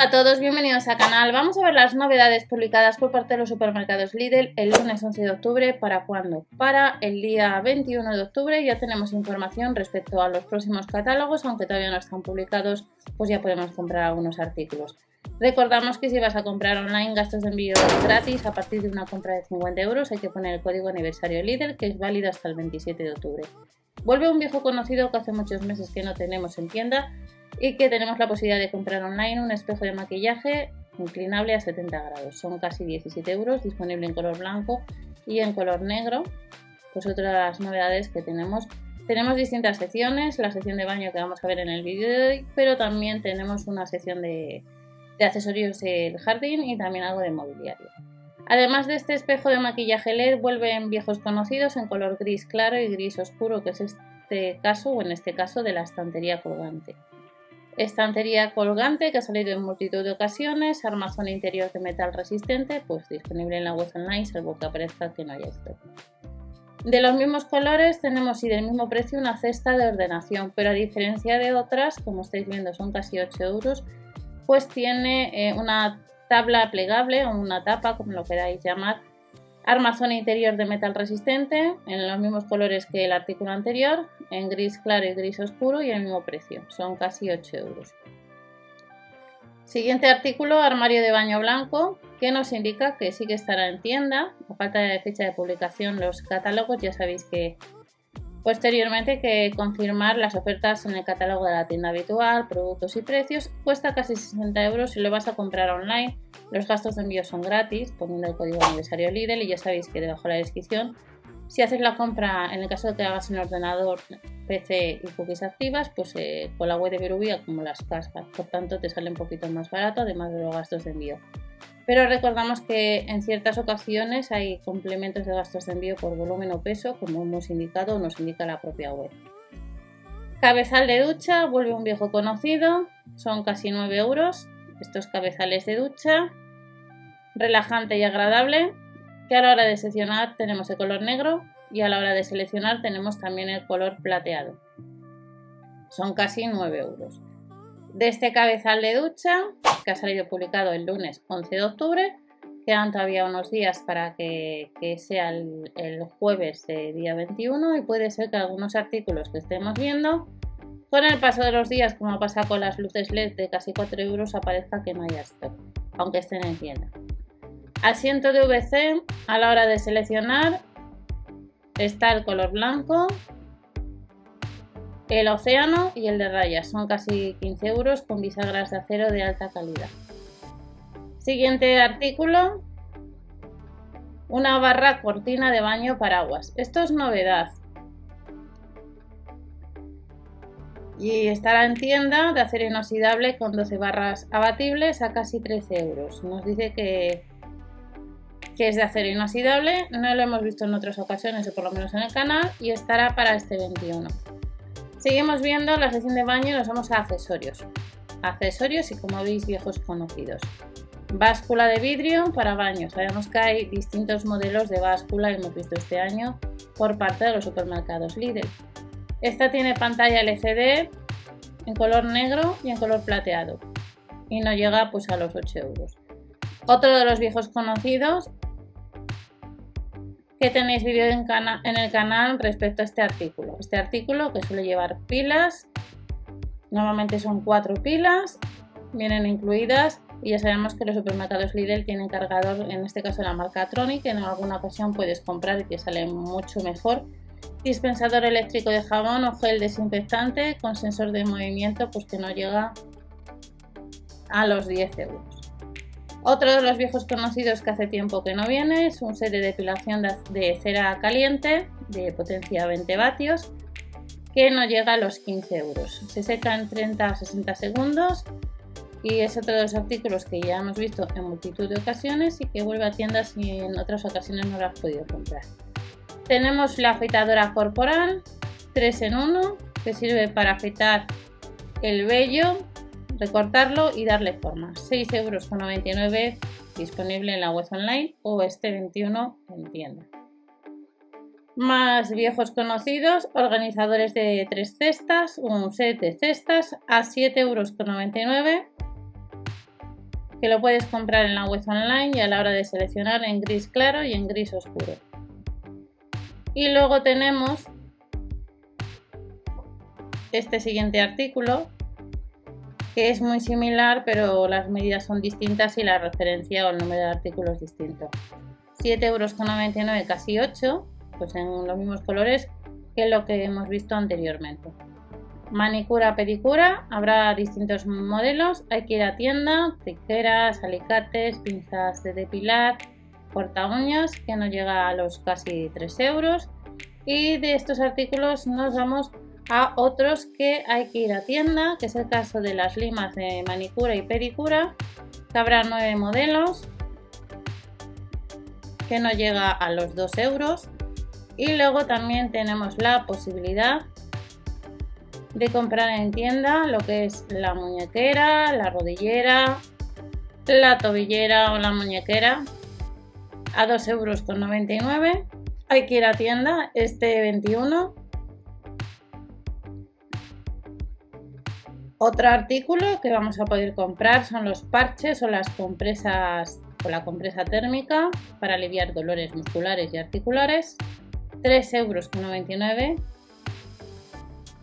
A todos, bienvenidos al canal. Vamos a ver las novedades publicadas por parte de los supermercados Lidl el lunes 11 de octubre. ¿Para cuándo? Para el día 21 de octubre ya tenemos información respecto a los próximos catálogos, aunque todavía no están publicados, pues ya podemos comprar algunos artículos. Recordamos que si vas a comprar online gastos de envío gratis a partir de una compra de 50 euros hay que poner el código aniversario Lidl que es válido hasta el 27 de octubre. Vuelve un viejo conocido que hace muchos meses que no tenemos en tienda y que tenemos la posibilidad de comprar online un espejo de maquillaje inclinable a 70 grados. Son casi 17 euros, disponible en color blanco y en color negro. Pues otra de las novedades que tenemos. Tenemos distintas secciones, la sección de baño que vamos a ver en el vídeo de hoy, pero también tenemos una sección de, de accesorios del jardín y también algo de mobiliario. Además de este espejo de maquillaje LED, vuelven viejos conocidos en color gris claro y gris oscuro, que es este caso o en este caso de la estantería colgante. Estantería colgante que ha salido en multitud de ocasiones, armazón interior de metal resistente, pues disponible en la web online, salvo que aparezca que no haya esto. De los mismos colores tenemos y del mismo precio una cesta de ordenación, pero a diferencia de otras, como estáis viendo son casi 8 euros, pues tiene eh, una tabla plegable o una tapa, como lo queráis llamar, Armazón interior de metal resistente, en los mismos colores que el artículo anterior, en gris claro y gris oscuro y el mismo precio, son casi 8 euros. Siguiente artículo, armario de baño blanco, que nos indica que sí que estará en tienda. A falta de fecha de publicación, los catálogos ya sabéis que Posteriormente que confirmar las ofertas en el catálogo de la tienda habitual, productos y precios. Cuesta casi 60 euros si lo vas a comprar online. Los gastos de envío son gratis, poniendo el código aniversario Lidl y ya sabéis que debajo de la descripción. Si haces la compra, en el caso de que hagas en ordenador, PC y cookies activas, pues eh, con la web de Berubia como las cascas. Por tanto, te sale un poquito más barato, además de los gastos de envío pero recordamos que en ciertas ocasiones hay complementos de gastos de envío por volumen o peso, como hemos indicado o nos indica la propia web. Cabezal de ducha, vuelve un viejo conocido, son casi 9 euros estos cabezales de ducha, relajante y agradable, que a la hora de seleccionar tenemos el color negro y a la hora de seleccionar tenemos también el color plateado. Son casi 9 euros de este cabezal de ducha que ha salido publicado el lunes 11 de octubre. Quedan todavía unos días para que, sea el, jueves de día 21 y puede ser que algunos artículos que estemos viendo con el paso de los días, como pasa con las luces LED de casi 4 euros, aparezca que no haya stock, aunque estén en tienda. Asiento de VC, a la hora de seleccionar, está el color blanco, el océano y el de rayas son casi 15 euros con bisagras de acero de alta calidad. Siguiente artículo. Una barra cortina de baño paraguas. Esto es novedad. Y estará en tienda de acero inoxidable con 12 barras abatibles a casi 13 euros. Nos dice que, que es de acero inoxidable. No lo hemos visto en otras ocasiones o por lo menos en el canal. Y estará para este 21. Seguimos viendo la sección de baño y nos vamos a accesorios. Accesorios y como veis viejos conocidos. Báscula de vidrio para baño. Sabemos que hay distintos modelos de báscula, hemos visto este año, por parte de los supermercados Lidl. Esta tiene pantalla LCD en color negro y en color plateado y no llega pues a los 8 euros. Otro de los viejos conocidos que tenéis vídeo en, el canal respecto a este artículo. Este artículo que suele llevar pilas, normalmente son cuatro pilas, vienen incluidas y ya sabemos que los supermercados Lidl tienen cargador, en este caso la marca Tronic, que en alguna ocasión puedes comprar y que sale mucho mejor. Dispensador eléctrico de jabón o gel desinfectante con sensor de movimiento, pues que no llega a los 10 euros. Otro de los viejos conocidos que hace tiempo que no viene es un set de depilación de cera caliente de potencia 20 vatios que no llega a los 15 euros. Se seca en 30 a 60 segundos y es otro de los artículos que ya hemos visto en multitud de ocasiones y que vuelve a tiendas si en otras ocasiones no lo has podido comprar. Tenemos la afeitadora corporal 3 en 1 que sirve para afeitar el vello, recortarlo y darle forma. 6,99 euros disponible en la web online o este 21 en tienda. Más viejos conocidos, organizadores de tres cestas, un set de cestas a 7,99 euros que lo puedes comprar en la web online y a la hora de seleccionar en gris claro y en gris oscuro. Y luego tenemos este siguiente artículo que es muy similar pero las medidas son distintas y la referencia o el número de artículos es distinto. 7,99 euros casi 8 pues en los mismos colores que lo que hemos visto anteriormente. Manicura, pedicura, habrá distintos modelos, hay que ir a tienda, tijeras, alicates, pinzas de depilar, corta uñas que no llega a los casi 3 euros y de estos artículos nos vamos a otros que hay que ir a tienda, que es el caso de las limas de manicura y pedicura, que habrá 9 modelos que no llega a los 2 euros y luego también tenemos la posibilidad de comprar en tienda lo que es la muñequera, la rodillera, la tobillera o la muñequera a 2,99 euros. Hay que ir a tienda este 21. Otro artículo que vamos a poder comprar son los parches o las compresas o la compresa térmica para aliviar dolores musculares y articulares. 3,99 euros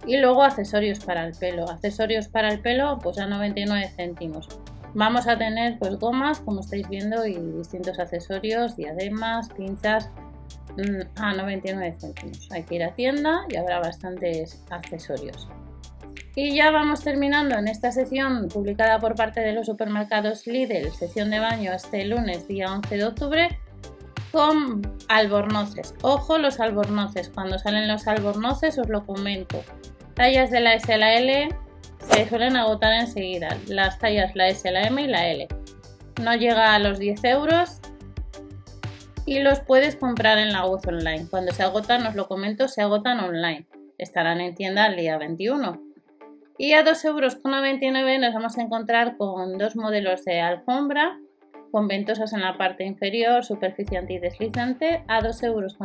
y luego accesorios para el pelo. Accesorios para el pelo, pues a 99 céntimos. Vamos a tener pues gomas, como estáis viendo, y distintos accesorios, diademas, pinzas mm, a 99 céntimos. Hay que ir a tienda y habrá bastantes accesorios. Y ya vamos terminando en esta sección publicada por parte de los supermercados Lidl, sección de baño este lunes, día 11 de octubre, con albornoces. Ojo los albornoces, cuando salen los albornoces os lo comento. Tallas de la S la L se suelen agotar enseguida. Las tallas la S, la M y la L. No llega a los 10 euros y los puedes comprar en la web online. Cuando se agotan, os lo comento, se agotan online. Estarán en tienda el día 21. Y a 2,99 euros nos vamos a encontrar con dos modelos de alfombra con ventosas en la parte inferior, superficie antideslizante a 2,99 euros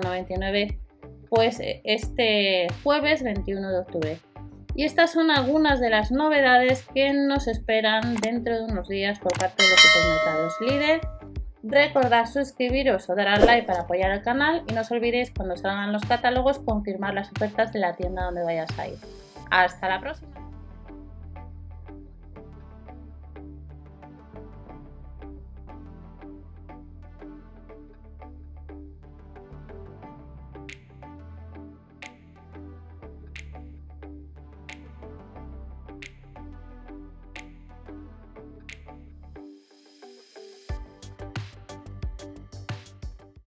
pues eh, este jueves 21 de octubre. Y estas son algunas de las novedades que nos esperan dentro de unos días por parte de los supermercados líder. Recordad suscribiros o dar al like para apoyar el canal y no os olvidéis cuando salgan los catálogos confirmar las ofertas de la tienda donde vayas a ir. Hasta la próxima.